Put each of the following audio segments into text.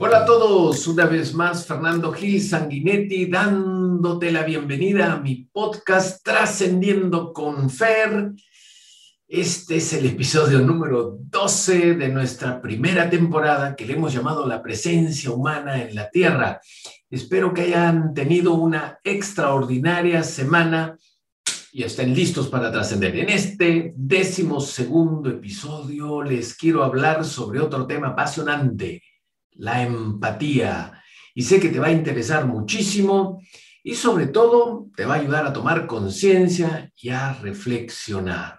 Hola a todos, una vez más Fernando Gil Sanguinetti dándote la bienvenida a mi podcast Trascendiendo con Fer. Este es el episodio número 12 de nuestra primera temporada que le hemos llamado La presencia humana en la Tierra. Espero que hayan tenido una extraordinaria semana y estén listos para trascender. En este décimo segundo episodio les quiero hablar sobre otro tema apasionante, la empatía. Y sé que te va a interesar muchísimo y sobre todo te va a ayudar a tomar conciencia y a reflexionar.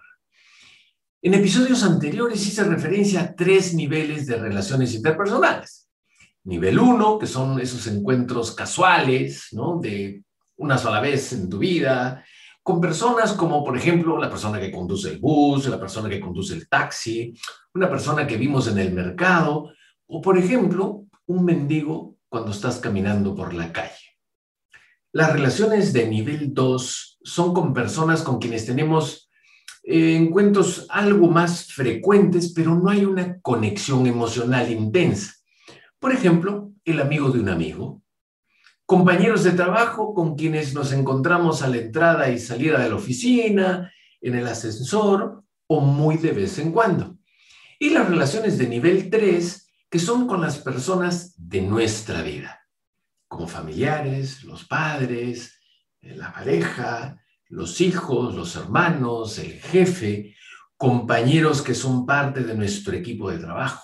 En episodios anteriores hice referencia a tres niveles de relaciones interpersonales. Nivel uno, que son esos encuentros casuales, ¿no? De una sola vez en tu vida, con personas como, por ejemplo, la persona que conduce el bus, la persona que conduce el taxi, una persona que vimos en el mercado, o, por ejemplo, un mendigo cuando estás caminando por la calle. Las relaciones de nivel 2 son con personas con quienes tenemos eh, encuentros algo más frecuentes, pero no hay una conexión emocional intensa. Por ejemplo, el amigo de un amigo, compañeros de trabajo con quienes nos encontramos a la entrada y salida de la oficina, en el ascensor o muy de vez en cuando. Y las relaciones de nivel 3 que son con las personas de nuestra vida, como familiares, los padres, eh, la pareja, los hijos, los hermanos, el jefe, compañeros que son parte de nuestro equipo de trabajo.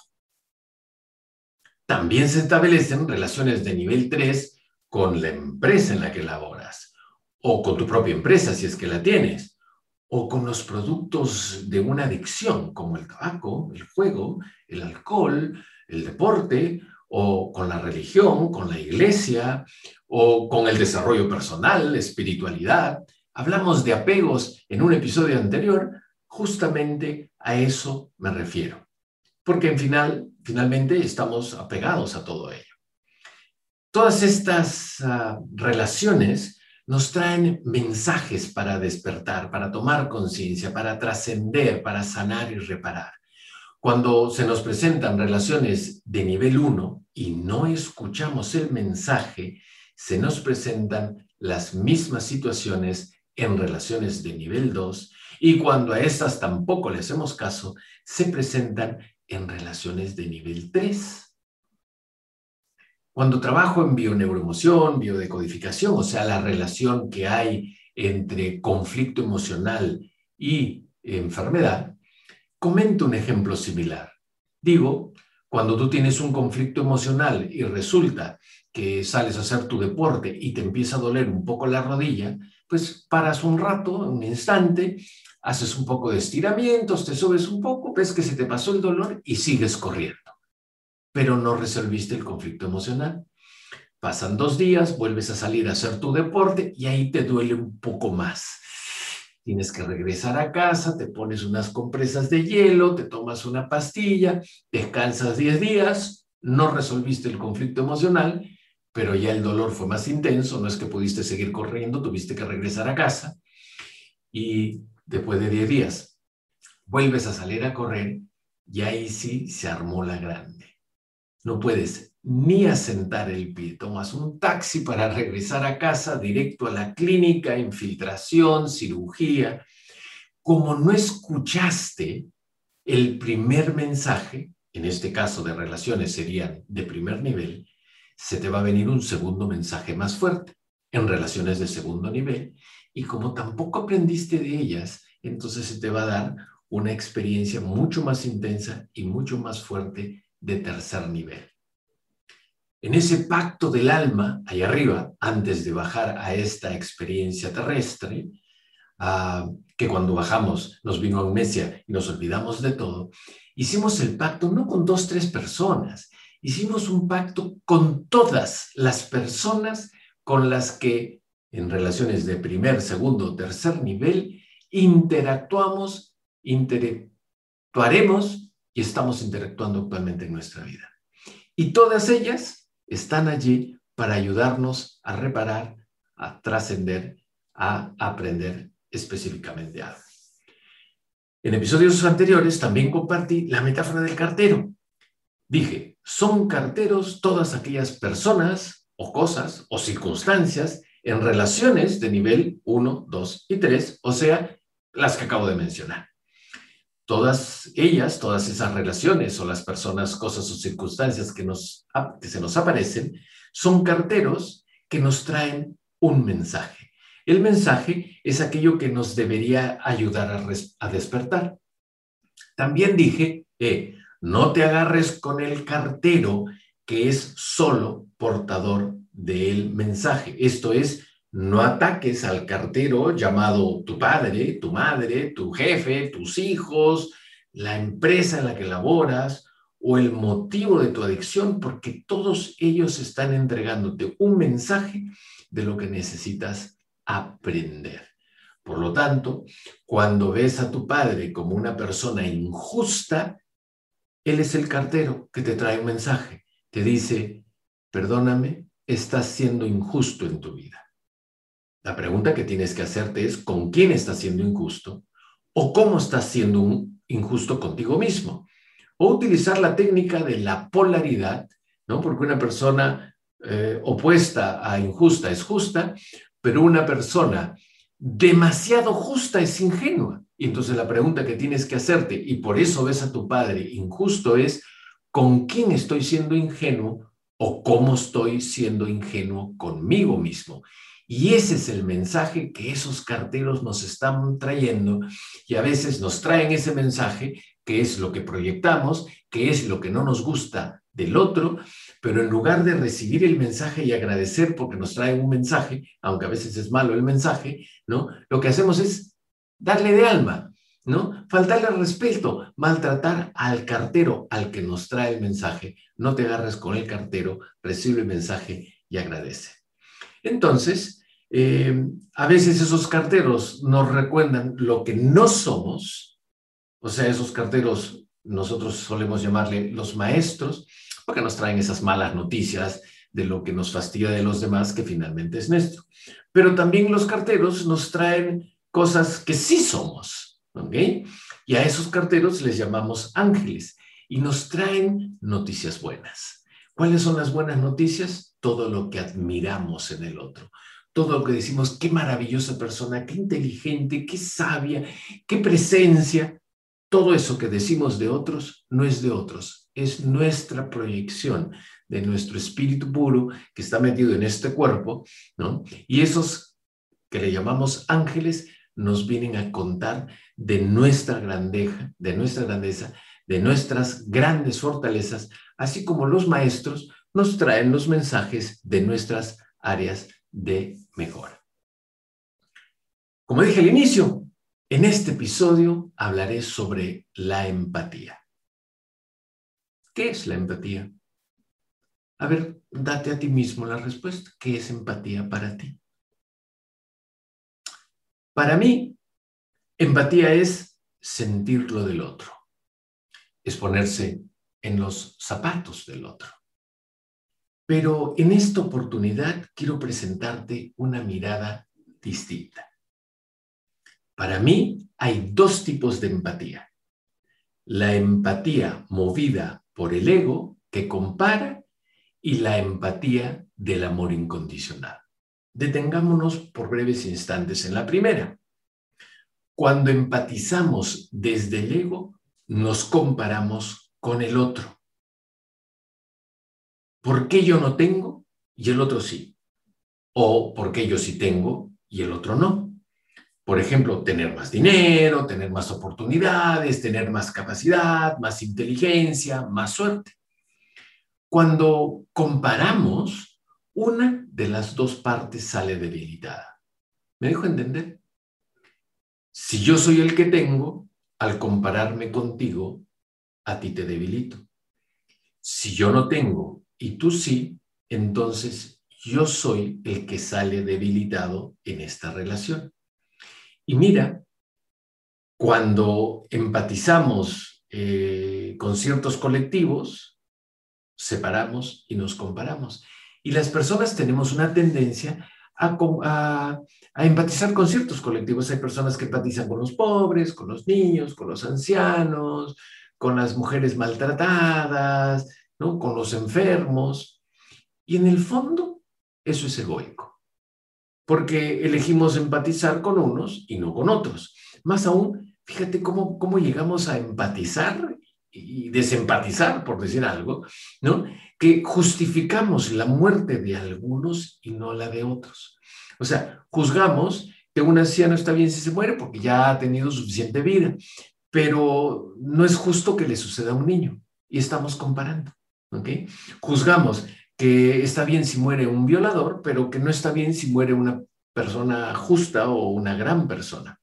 También se establecen relaciones de nivel 3 con la empresa en la que laboras, o con tu propia empresa si es que la tienes, o con los productos de una adicción como el tabaco, el juego, el alcohol, el deporte o con la religión, con la iglesia o con el desarrollo personal, espiritualidad. Hablamos de apegos en un episodio anterior, justamente a eso me refiero, porque en final, finalmente estamos apegados a todo ello. Todas estas ah, relaciones nos traen mensajes para despertar, para tomar conciencia, para trascender, para sanar y reparar. Cuando se nos presentan relaciones de nivel 1 y no escuchamos el mensaje, se nos presentan las mismas situaciones en relaciones de nivel 2 y cuando a estas tampoco le hacemos caso, se presentan en relaciones de nivel 3. Cuando trabajo en bioneuroemoción, biodecodificación, o sea, la relación que hay entre conflicto emocional y enfermedad, Comento un ejemplo similar. Digo, cuando tú tienes un conflicto emocional y resulta que sales a hacer tu deporte y te empieza a doler un poco la rodilla, pues paras un rato, un instante, haces un poco de estiramientos, te subes un poco, ves que se te pasó el dolor y sigues corriendo. Pero no resolviste el conflicto emocional. Pasan dos días, vuelves a salir a hacer tu deporte y ahí te duele un poco más tienes que regresar a casa, te pones unas compresas de hielo, te tomas una pastilla, descansas 10 días, no resolviste el conflicto emocional, pero ya el dolor fue más intenso, no es que pudiste seguir corriendo, tuviste que regresar a casa y después de 10 días vuelves a salir a correr y ahí sí se armó la grande. No puedes ni asentar el pie. Tomas un taxi para regresar a casa, directo a la clínica, infiltración, cirugía. Como no escuchaste el primer mensaje, en este caso de relaciones serían de primer nivel, se te va a venir un segundo mensaje más fuerte en relaciones de segundo nivel. Y como tampoco aprendiste de ellas, entonces se te va a dar una experiencia mucho más intensa y mucho más fuerte de tercer nivel. En ese pacto del alma, ahí arriba, antes de bajar a esta experiencia terrestre, ah, que cuando bajamos nos vino amnesia y nos olvidamos de todo, hicimos el pacto no con dos, tres personas, hicimos un pacto con todas las personas con las que en relaciones de primer, segundo, tercer nivel interactuamos, interactuaremos y estamos interactuando actualmente en nuestra vida. Y todas ellas están allí para ayudarnos a reparar, a trascender, a aprender específicamente algo. En episodios anteriores también compartí la metáfora del cartero. Dije, son carteros todas aquellas personas o cosas o circunstancias en relaciones de nivel 1, 2 y 3, o sea, las que acabo de mencionar. Todas ellas, todas esas relaciones o las personas, cosas o circunstancias que, nos, que se nos aparecen, son carteros que nos traen un mensaje. El mensaje es aquello que nos debería ayudar a, a despertar. También dije, eh, no te agarres con el cartero que es solo portador del mensaje. Esto es, no ataques al cartero llamado tu padre, tu madre, tu jefe, tus hijos, la empresa en la que laboras o el motivo de tu adicción, porque todos ellos están entregándote un mensaje de lo que necesitas aprender. Por lo tanto, cuando ves a tu padre como una persona injusta, él es el cartero que te trae un mensaje. Te dice, perdóname, estás siendo injusto en tu vida. La pregunta que tienes que hacerte es, ¿con quién estás siendo injusto? ¿O cómo estás siendo injusto contigo mismo? O utilizar la técnica de la polaridad, ¿no? Porque una persona eh, opuesta a injusta es justa, pero una persona demasiado justa es ingenua. Y entonces la pregunta que tienes que hacerte, y por eso ves a tu padre injusto, es ¿con quién estoy siendo ingenuo o cómo estoy siendo ingenuo conmigo mismo? Y ese es el mensaje que esos carteros nos están trayendo y a veces nos traen ese mensaje que es lo que proyectamos, que es lo que no nos gusta del otro, pero en lugar de recibir el mensaje y agradecer porque nos traen un mensaje, aunque a veces es malo el mensaje, ¿no? Lo que hacemos es darle de alma, ¿no? Faltarle respeto, maltratar al cartero, al que nos trae el mensaje. No te agarres con el cartero, recibe el mensaje y agradece. Entonces, eh, a veces esos carteros nos recuerdan lo que no somos, o sea, esos carteros nosotros solemos llamarle los maestros, porque nos traen esas malas noticias de lo que nos fastidia de los demás, que finalmente es nuestro. Pero también los carteros nos traen cosas que sí somos, ¿ok? Y a esos carteros les llamamos ángeles y nos traen noticias buenas. ¿Cuáles son las buenas noticias? Todo lo que admiramos en el otro. Todo lo que decimos, qué maravillosa persona, qué inteligente, qué sabia, qué presencia. Todo eso que decimos de otros no es de otros, es nuestra proyección de nuestro espíritu puro que está metido en este cuerpo, ¿no? Y esos que le llamamos ángeles nos vienen a contar de nuestra grandeza, de nuestra grandeza, de nuestras grandes fortalezas, así como los maestros nos traen los mensajes de nuestras áreas de mejora. Como dije al inicio, en este episodio hablaré sobre la empatía. ¿Qué es la empatía? A ver, date a ti mismo la respuesta. ¿Qué es empatía para ti? Para mí, empatía es sentir lo del otro, es ponerse en los zapatos del otro. Pero en esta oportunidad quiero presentarte una mirada distinta. Para mí hay dos tipos de empatía. La empatía movida por el ego que compara y la empatía del amor incondicional. Detengámonos por breves instantes en la primera. Cuando empatizamos desde el ego, nos comparamos con el otro. ¿Por qué yo no tengo y el otro sí? ¿O por qué yo sí tengo y el otro no? Por ejemplo, tener más dinero, tener más oportunidades, tener más capacidad, más inteligencia, más suerte. Cuando comparamos, una de las dos partes sale debilitada. ¿Me dejo entender? Si yo soy el que tengo, al compararme contigo, a ti te debilito. Si yo no tengo y tú sí, entonces yo soy el que sale debilitado en esta relación. Y mira, cuando empatizamos eh, con ciertos colectivos, separamos y nos comparamos. Y las personas tenemos una tendencia a, empatizar con ciertos colectivos. Hay personas que empatizan con los pobres, con los niños, con los ancianos, con las mujeres maltratadas, ¿no? con los enfermos. Y en el fondo, eso es egoico, porque elegimos empatizar con unos y no con otros. Más aún, fíjate cómo, cómo llegamos a empatizar y desempatizar, por decir algo, ¿no? Que justificamos la muerte de algunos y no la de otros. O sea, juzgamos que un anciano está bien si se muere porque ya ha tenido suficiente vida, pero no es justo que le suceda a un niño y estamos comparando, ¿ok? Juzgamos que está bien si muere un violador, pero que no está bien si muere una persona justa o una gran persona.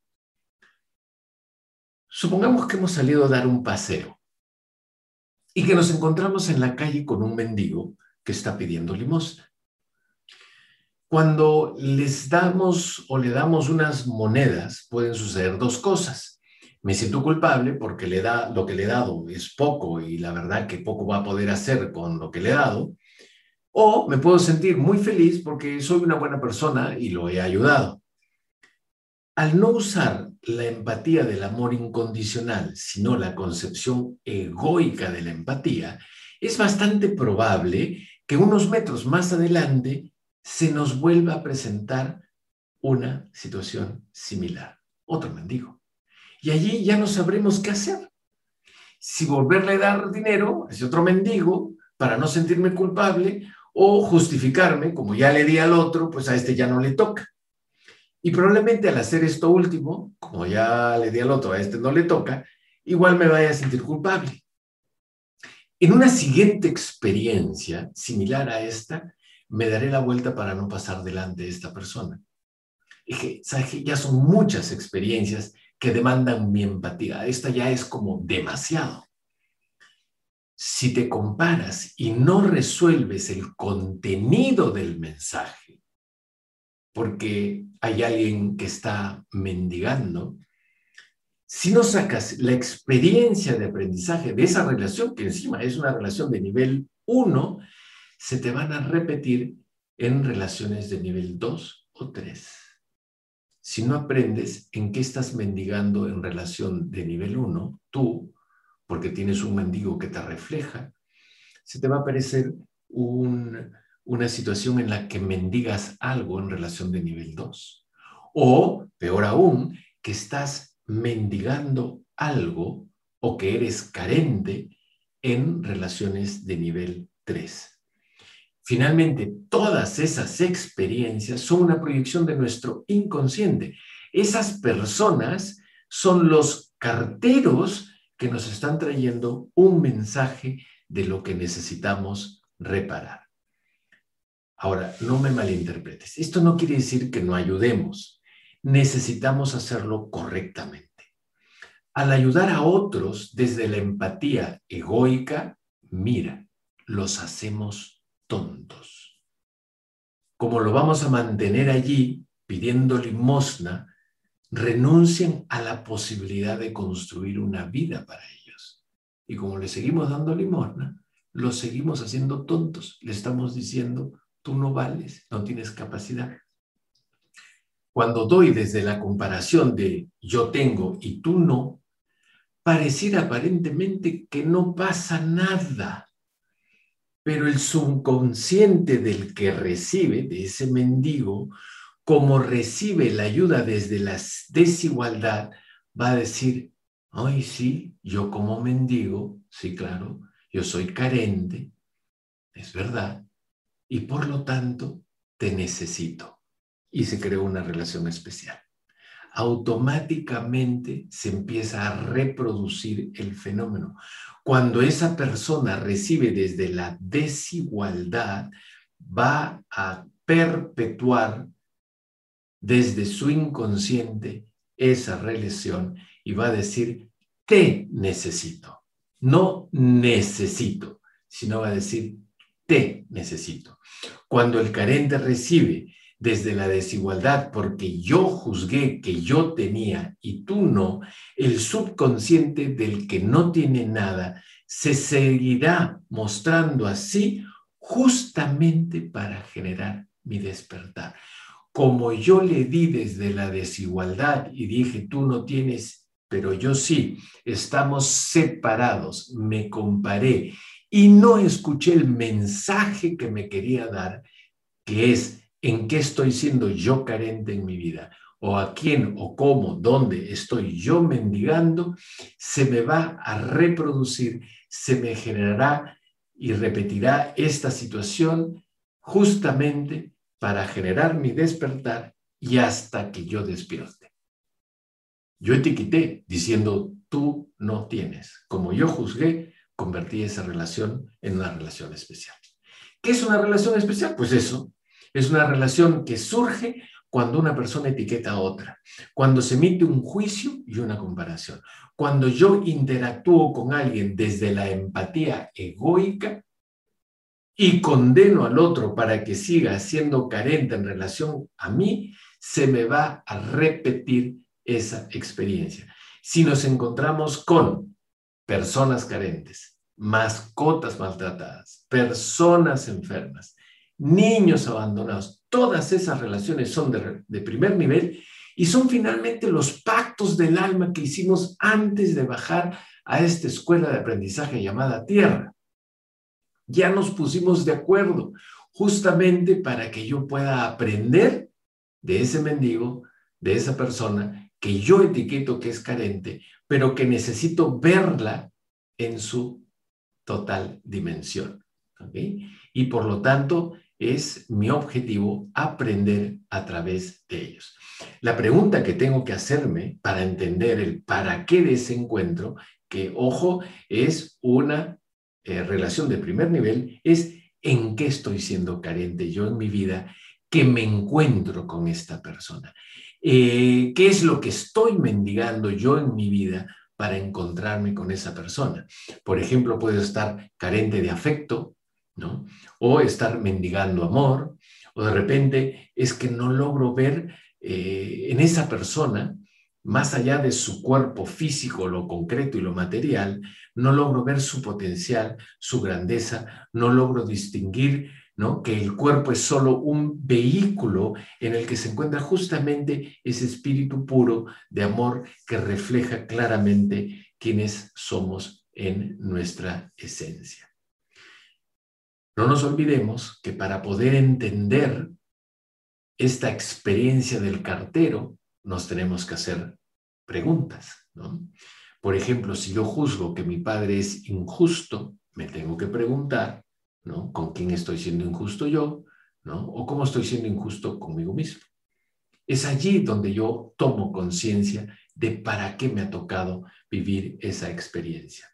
Supongamos que hemos salido a dar un paseo y que nos encontramos en la calle con un mendigo que está pidiendo limosna. Cuando les damos o le damos unas monedas, pueden suceder dos cosas. Me siento culpable porque le da, lo que le he dado es poco y la verdad que poco va a poder hacer con lo que le he dado. O me puedo sentir muy feliz porque soy una buena persona y lo he ayudado. Al no usar la empatía del amor incondicional, sino la concepción egoica de la empatía, es bastante probable que unos metros más adelante se nos vuelva a presentar una situación similar, otro mendigo. Y allí ya no sabremos qué hacer. Si volverle a dar dinero a ese otro mendigo para no sentirme culpable o justificarme, como ya le di al otro, pues a este ya no le toca. Y probablemente al hacer esto último, como ya le di al otro, a este no le toca, igual me vaya a sentir culpable. En una siguiente experiencia similar a esta, me daré la vuelta para no pasar delante de esta persona. ¿sabes? Ya son muchas experiencias que demandan mi empatía. Esta ya es como demasiado. Si te comparas y no resuelves el contenido del mensaje, porque hay alguien que está mendigando, si no sacas la experiencia de aprendizaje de esa relación, que encima es una relación de nivel 1, se te van a repetir en relaciones de nivel 2 o 3. Si no aprendes en qué estás mendigando en relación de nivel 1, tú, porque tienes un mendigo que te refleja, se te va a aparecer un, una situación en la que mendigas algo en relación de nivel 2. O, peor aún, que estás mendigando algo o que eres carente en relaciones de nivel 3. Finalmente, todas esas experiencias son una proyección de nuestro inconsciente. Esas personas son los carteros que nos están trayendo un mensaje de lo que necesitamos reparar. Ahora, no me malinterpretes. Esto no quiere decir que no ayudemos. Necesitamos hacerlo correctamente. Al ayudar a otros desde la empatía egoica, mira, los hacemos tontos. Como lo vamos a mantener allí pidiendo limosna, renuncian a la posibilidad de construir una vida para ellos. Y como le seguimos dando limosna, los seguimos haciendo tontos. Le estamos diciendo, tú no vales, no tienes capacidad. Cuando doy desde la comparación de yo tengo y tú no, pareciera aparentemente que no pasa nada. Pero el subconsciente del que recibe, de ese mendigo, como recibe la ayuda desde la desigualdad, va a decir, ay, sí, yo como mendigo, sí, claro, yo soy carente, es verdad, y por lo tanto te necesito. Y se creó una relación especial. Automáticamente se empieza a reproducir el fenómeno. Cuando esa persona recibe desde la desigualdad, va a perpetuar desde su inconsciente esa relación y va a decir, te necesito. No necesito, sino va a decir, te necesito. Cuando el carente recibe desde la desigualdad porque yo juzgué que yo tenía y tú no, el subconsciente del que no tiene nada se seguirá mostrando así justamente para generar mi despertar. Como yo le di desde la desigualdad y dije, tú no tienes, pero yo sí, estamos separados, me comparé y no escuché el mensaje que me quería dar, que es en qué estoy siendo yo carente en mi vida, o a quién o cómo, dónde estoy yo mendigando, se me va a reproducir, se me generará y repetirá esta situación justamente para generar mi despertar y hasta que yo despierte. Yo etiqueté diciendo, tú no tienes. Como yo juzgué, convertí esa relación en una relación especial. ¿Qué es una relación especial? Pues eso, es una relación que surge cuando una persona etiqueta a otra, cuando se emite un juicio y una comparación, cuando yo interactúo con alguien desde la empatía egoica y condeno al otro para que siga siendo carente en relación a mí, se me va a repetir esa experiencia. Si nos encontramos con personas carentes, mascotas maltratadas, personas enfermas, niños abandonados, todas esas relaciones son de, primer nivel y son finalmente los pactos del alma que hicimos antes de bajar a esta escuela de aprendizaje llamada Tierra. Ya nos pusimos de acuerdo justamente para que yo pueda aprender de ese mendigo, de esa persona que yo etiqueto que es carente, pero que necesito verla en su total dimensión. Y por lo tanto, es mi objetivo aprender a través de ellos. La pregunta que tengo que hacerme para entender el para qué de ese encuentro, que ojo, es una eh, relación de primer nivel, es en qué estoy siendo carente yo en mi vida que me encuentro con esta persona. Eh, ¿Qué es lo que estoy mendigando yo en mi vida para encontrarme con esa persona? Por ejemplo, puedo estar carente de afecto, ¿no? O estar mendigando amor, o de repente es que no logro ver eh, en esa persona, más allá de su cuerpo físico, lo concreto y lo material, no logro ver su potencial, su grandeza, no logro distinguir ¿no? que el cuerpo es solo un vehículo en el que se encuentra justamente ese espíritu puro de amor que refleja claramente quiénes somos en nuestra esencia. No nos olvidemos que para poder entender esta experiencia del cartero, nos tenemos que hacer preguntas. Por ejemplo, si yo juzgo que mi padre es injusto, me tengo que preguntar, ¿no? ¿Con quién estoy siendo injusto yo? ¿no? ¿O cómo estoy siendo injusto conmigo mismo? Es allí donde yo tomo conciencia de para qué me ha tocado vivir esa experiencia.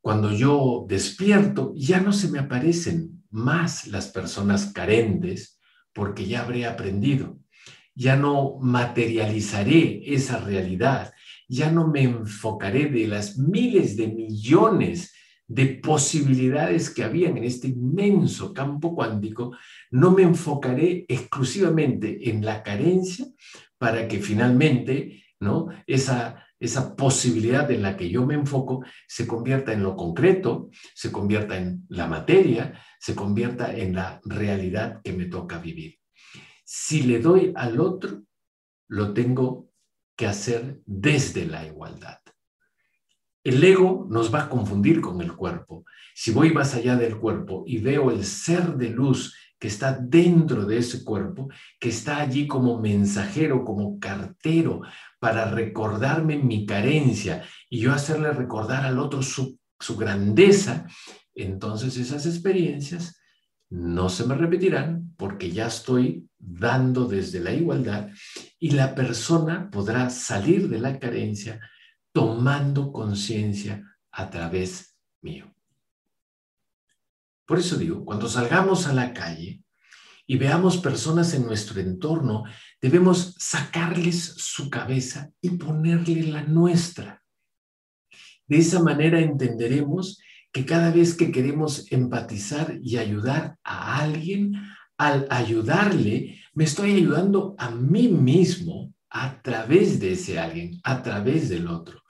Cuando yo despierto, ya no se me aparecen más las personas carentes porque ya habré aprendido. Ya no materializaré esa realidad. Ya no me enfocaré de las miles de millones de posibilidades que habían en este inmenso campo cuántico, no me enfocaré exclusivamente en la carencia para que finalmente ¿no? esa esa posibilidad en la que yo me enfoco se convierta en lo concreto, se convierta en la materia, se convierta en la realidad que me toca vivir. Si le doy al otro, lo tengo que hacer desde la igualdad. El ego nos va a confundir con el cuerpo. Si voy más allá del cuerpo y veo el ser de luz que está dentro de ese cuerpo, que está allí como mensajero, como cartero, para recordarme mi carencia y yo hacerle recordar al otro su, grandeza, entonces esas experiencias no se me repetirán porque ya estoy dando desde la igualdad y la persona podrá salir de la carencia tomando conciencia a través mío. Por eso digo, cuando salgamos a la calle y veamos personas en nuestro entorno, debemos sacarles su cabeza y ponerle la nuestra. De esa manera entenderemos que cada vez que queremos empatizar y ayudar a alguien, al ayudarle, me estoy ayudando a mí mismo a través de ese alguien, a través del otro.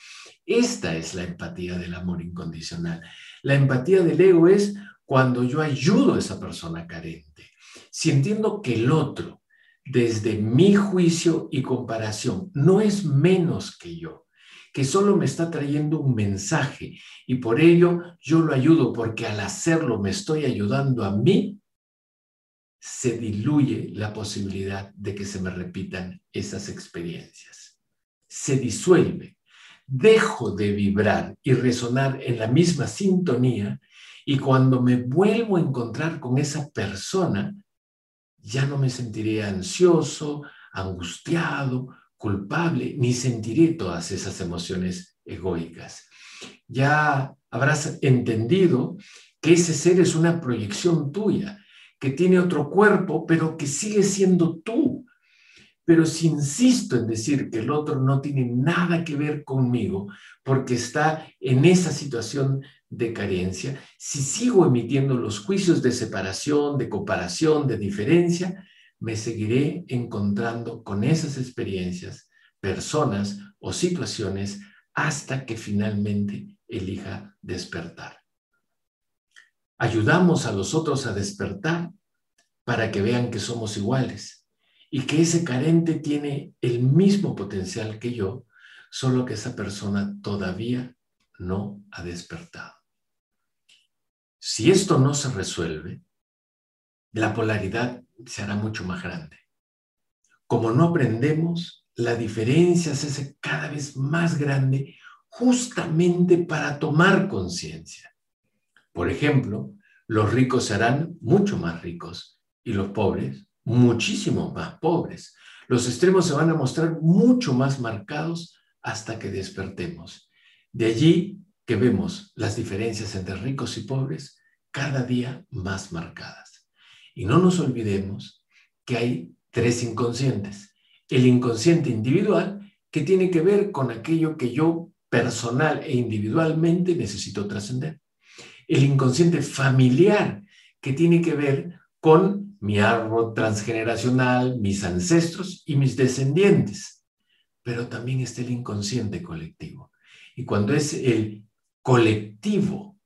Esta es la empatía del amor incondicional. La empatía del ego es cuando yo ayudo a esa persona carente, si entiendo que el otro, desde mi juicio y comparación, no es menos que yo, que solo me está trayendo un mensaje y por ello yo lo ayudo porque al hacerlo me estoy ayudando a mí, se diluye la posibilidad de que se me repitan esas experiencias. Se disuelve. Dejo de vibrar y resonar en la misma sintonía y cuando me vuelvo a encontrar con esa persona, ya no me sentiré ansioso, angustiado, culpable, ni sentiré todas esas emociones egoicas. Ya habrás entendido que ese ser es una proyección tuya, que tiene otro cuerpo, pero que sigue siendo tú. Pero si insisto en decir que el otro no tiene nada que ver conmigo, porque está en esa situación de carencia, si sigo emitiendo los juicios de separación, de comparación, de diferencia, me seguiré encontrando con esas experiencias, personas o situaciones hasta que finalmente elija despertar. Ayudamos a los otros a despertar para que vean que somos iguales y que ese carente tiene el mismo potencial que yo, solo que esa persona todavía no ha despertado. Si esto no se resuelve, la polaridad se hará mucho más grande. Como no aprendemos, la diferencia se hace cada vez más grande justamente para tomar conciencia. Por ejemplo, los ricos serán mucho más ricos y los pobres muchísimo más pobres. Los extremos se van a mostrar mucho más marcados hasta que despertemos. De allí que vemos las diferencias entre ricos y pobres cada día más marcadas. Y no nos olvidemos que hay tres inconscientes. El inconsciente individual, que tiene que ver con aquello que yo personal e individualmente necesito trascender. El inconsciente familiar, que tiene que ver con mi árbol transgeneracional, mis ancestros y mis descendientes. Pero también está el inconsciente colectivo. Y cuando es el colectivo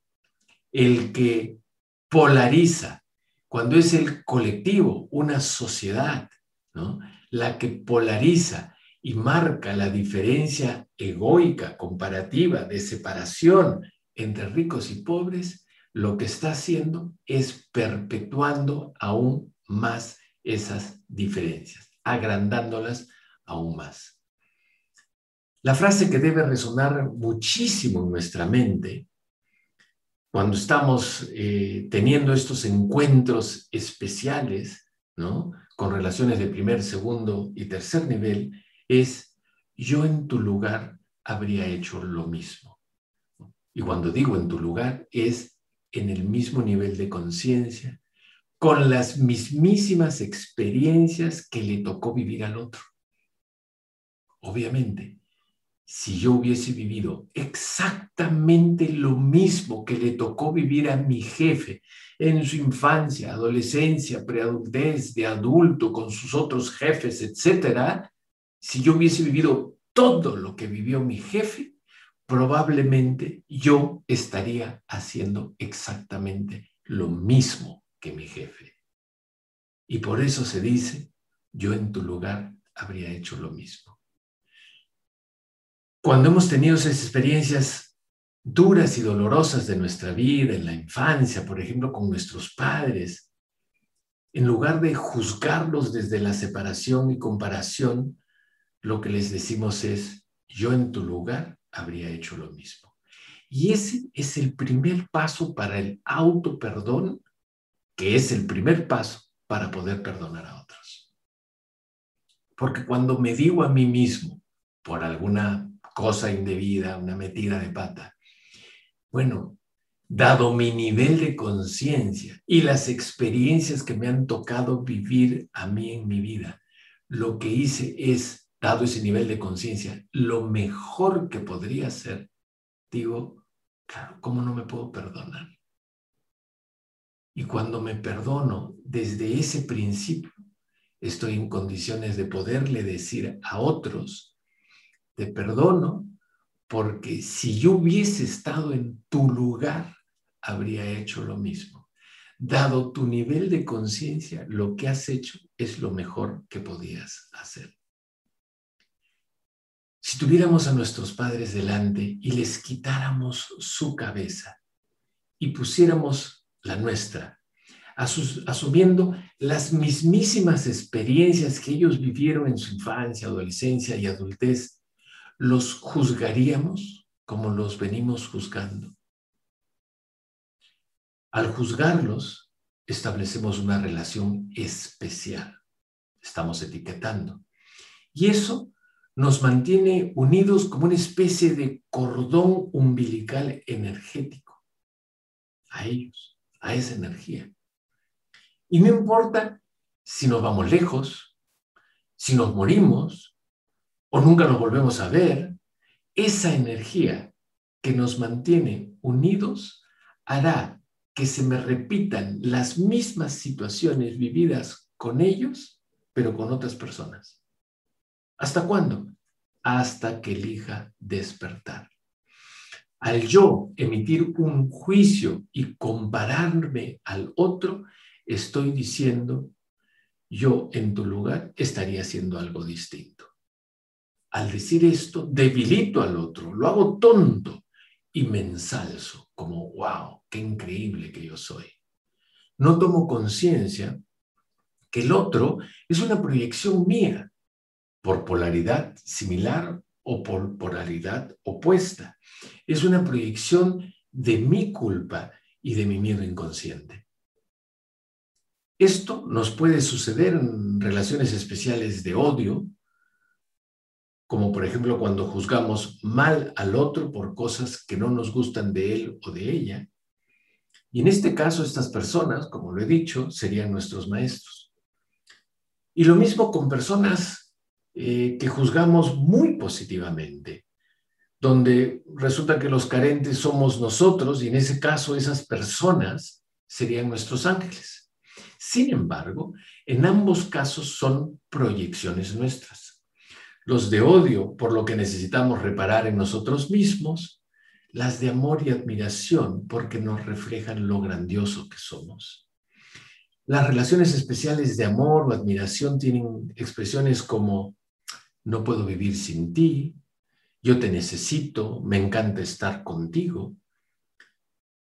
el que polariza, cuando es el colectivo, una sociedad, la que polariza y marca la diferencia egoica, comparativa, de separación entre ricos y pobres, lo que está haciendo es perpetuando aún más esas diferencias, agrandándolas aún más. La frase que debe resonar muchísimo en nuestra mente cuando estamos eh, teniendo estos encuentros especiales, ¿no? Con relaciones de primer, segundo y tercer nivel, es yo en tu lugar habría hecho lo mismo. Y cuando digo en tu lugar, es en el mismo nivel de conciencia, con las mismísimas experiencias que le tocó vivir al otro. Obviamente, si yo hubiese vivido exactamente lo mismo que le tocó vivir a mi jefe en su infancia, adolescencia, preadultez, de adulto, con sus otros jefes, etcétera, si yo hubiese vivido todo lo que vivió mi jefe, probablemente yo estaría haciendo exactamente lo mismo que mi jefe. Y por eso se dice, yo en tu lugar habría hecho lo mismo. Cuando hemos tenido esas experiencias duras y dolorosas de nuestra vida, en la infancia, por ejemplo, con nuestros padres, en lugar de juzgarlos desde la separación y comparación, lo que les decimos es, yo en tu lugar habría hecho lo mismo. Y ese es el primer paso para el auto perdón, que es el primer paso para poder perdonar a otros. Porque cuando me digo a mí mismo, por alguna cosa indebida, una metida de pata, bueno, dado mi nivel de conciencia y las experiencias que me han tocado vivir a mí en mi vida, lo que hice es dado ese nivel de conciencia, lo mejor que podría hacer, digo, claro, ¿cómo no me puedo perdonar? Y cuando me perdono desde ese principio, estoy en condiciones de poderle decir a otros, te perdono porque si yo hubiese estado en tu lugar, habría hecho lo mismo. Dado tu nivel de conciencia, lo que has hecho es lo mejor que podías hacer. Si tuviéramos a nuestros padres delante y les quitáramos su cabeza y pusiéramos la nuestra, asumiendo las mismísimas experiencias que ellos vivieron en su infancia, adolescencia y adultez, ¿los juzgaríamos como los venimos juzgando? Al juzgarlos, establecemos una relación especial. Estamos etiquetando. Y eso nos mantiene unidos como una especie de cordón umbilical energético a ellos, a esa energía. Y no importa si nos vamos lejos, si nos morimos o nunca nos volvemos a ver, esa energía que nos mantiene unidos hará que se me repitan las mismas situaciones vividas con ellos, pero con otras personas. ¿Hasta cuándo? Hasta que elija despertar. Al yo emitir un juicio y compararme al otro, estoy diciendo, yo en tu lugar estaría haciendo algo distinto. Al decir esto, debilito al otro, lo hago tonto y me ensalzo como, wow, qué increíble que yo soy. No tomo conciencia que el otro es una proyección mía por polaridad similar o por polaridad opuesta. Es una proyección de mi culpa y de mi miedo inconsciente. Esto nos puede suceder en relaciones especiales de odio, como por ejemplo cuando juzgamos mal al otro por cosas que no nos gustan de él o de ella. Y en este caso, estas personas, como lo he dicho, serían nuestros maestros. Y lo mismo con personas eh, que juzgamos muy positivamente, donde resulta que los carentes somos nosotros y en ese caso esas personas serían nuestros ángeles. Sin embargo, en ambos casos son proyecciones nuestras. Los de odio por lo que necesitamos reparar en nosotros mismos, las de amor y admiración porque nos reflejan lo grandioso que somos. Las relaciones especiales de amor o admiración tienen expresiones como no puedo vivir sin ti, yo te necesito, me encanta estar contigo,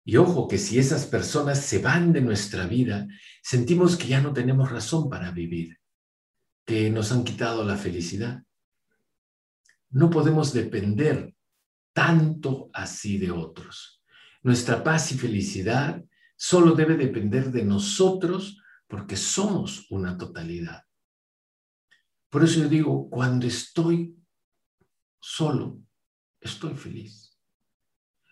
y ojo que si esas personas se van de nuestra vida, sentimos que ya no tenemos razón para vivir, que nos han quitado la felicidad. No podemos depender tanto así de otros. Nuestra paz y felicidad solo debe depender de nosotros porque somos una totalidad. Por eso yo digo, cuando estoy solo, estoy feliz.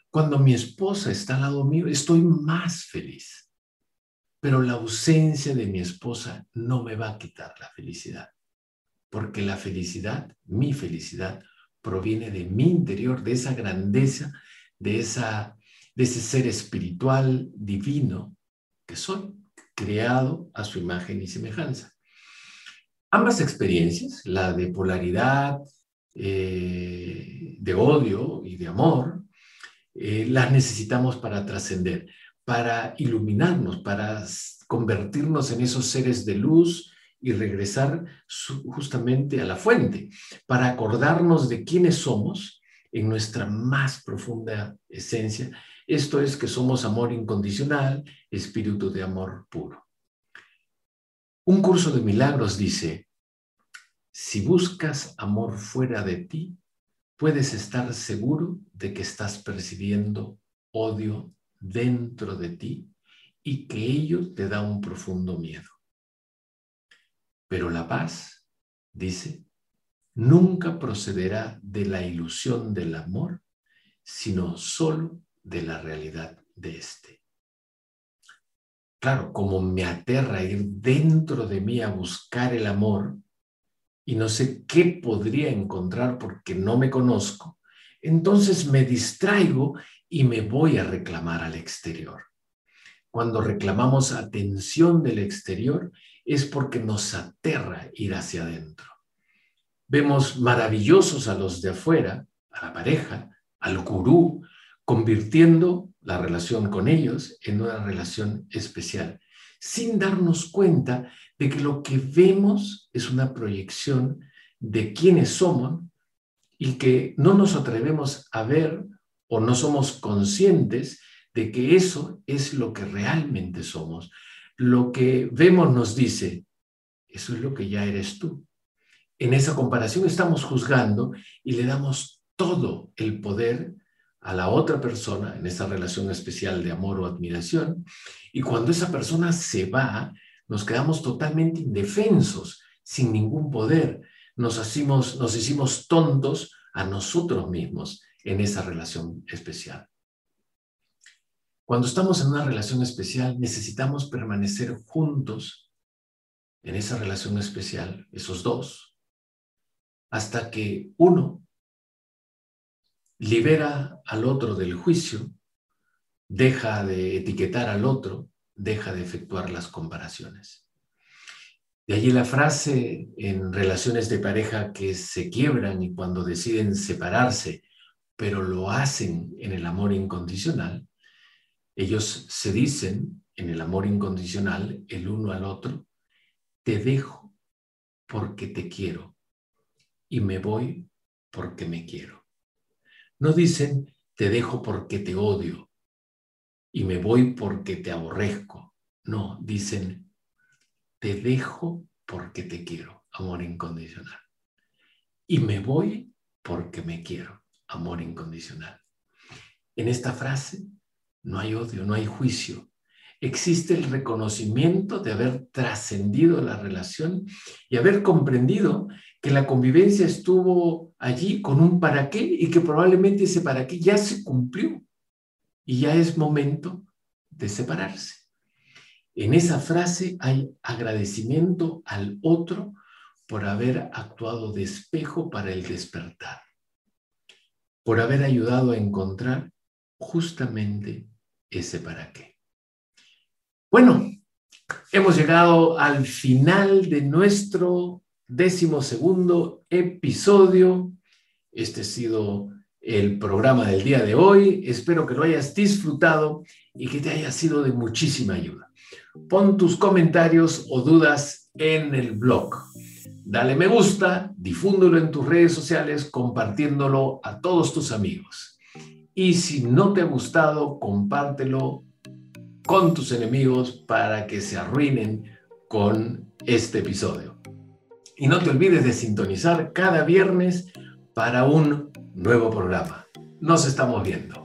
Cuando mi esposa está al lado mío, estoy más feliz. Pero la ausencia de mi esposa no me va a quitar la felicidad. Porque la felicidad, mi felicidad, proviene de mi interior, de esa grandeza, de, esa, de ese ser espiritual divino que soy, creado a su imagen y semejanza. Ambas experiencias, la de polaridad, eh, de odio y de amor, eh, las necesitamos para trascender, para iluminarnos, para convertirnos en esos seres de luz y regresar justamente a la fuente, para acordarnos de quiénes somos en nuestra más profunda esencia. Esto es que somos amor incondicional, espíritu de amor puro. Un curso de milagros dice, si buscas amor fuera de ti, puedes estar seguro de que estás percibiendo odio dentro de ti y que ello te da un profundo miedo. Pero la paz, dice, nunca procederá de la ilusión del amor, sino solo de la realidad de éste. Claro, como me aterra ir dentro de mí a buscar el amor, y no sé qué podría encontrar porque no me conozco, entonces me distraigo y me voy a reclamar al exterior. Cuando reclamamos atención del exterior es porque nos aterra ir hacia adentro. Vemos maravillosos a los de afuera, a la pareja, al gurú, convirtiendo la relación con ellos en una relación especial, sin darnos cuenta de que lo que vemos es una proyección de quiénes somos y que no nos atrevemos a ver o no somos conscientes de que eso es lo que realmente somos. Lo que vemos nos dice, eso es lo que ya eres tú. En esa comparación estamos juzgando y le damos todo el poder a la otra persona en esa relación especial de amor o admiración. Y cuando esa persona se va, nos quedamos totalmente indefensos, sin ningún poder. Nos, hacimos, nos hicimos tontos a nosotros mismos en esa relación especial. Cuando estamos en una relación especial, necesitamos permanecer juntos en esa relación especial, esos dos, hasta que uno libera al otro del juicio, deja de etiquetar al otro, deja de efectuar las comparaciones. De allí la frase en relaciones de pareja que se quiebran y cuando deciden separarse, pero lo hacen en el amor incondicional, ellos se dicen en el amor incondicional el uno al otro, te dejo porque te quiero y me voy porque me quiero. No dicen, te dejo porque te odio y me voy porque te aborrezco. No, dicen, te dejo porque te quiero, amor incondicional. Y me voy porque me quiero, amor incondicional. En esta frase no hay odio, no hay juicio. Existe el reconocimiento de haber trascendido la relación y haber comprendido que la convivencia estuvo allí con un para qué y que probablemente ese para qué ya se cumplió y ya es momento de separarse. En esa frase hay agradecimiento al otro por haber actuado de espejo para el despertar, por haber ayudado a encontrar justamente ese para qué. Bueno, hemos llegado al final de nuestro décimo segundo episodio. Este ha sido el programa del día de hoy. Espero que lo hayas disfrutado y que te haya sido de muchísima ayuda. Pon tus comentarios o dudas en el blog. Dale me gusta, difúndelo en tus redes sociales compartiéndolo a todos tus amigos. Y si no te ha gustado, compártelo con tus enemigos para que se arruinen con este episodio. Y no te olvides de sintonizar cada viernes para un nuevo programa. Nos estamos viendo.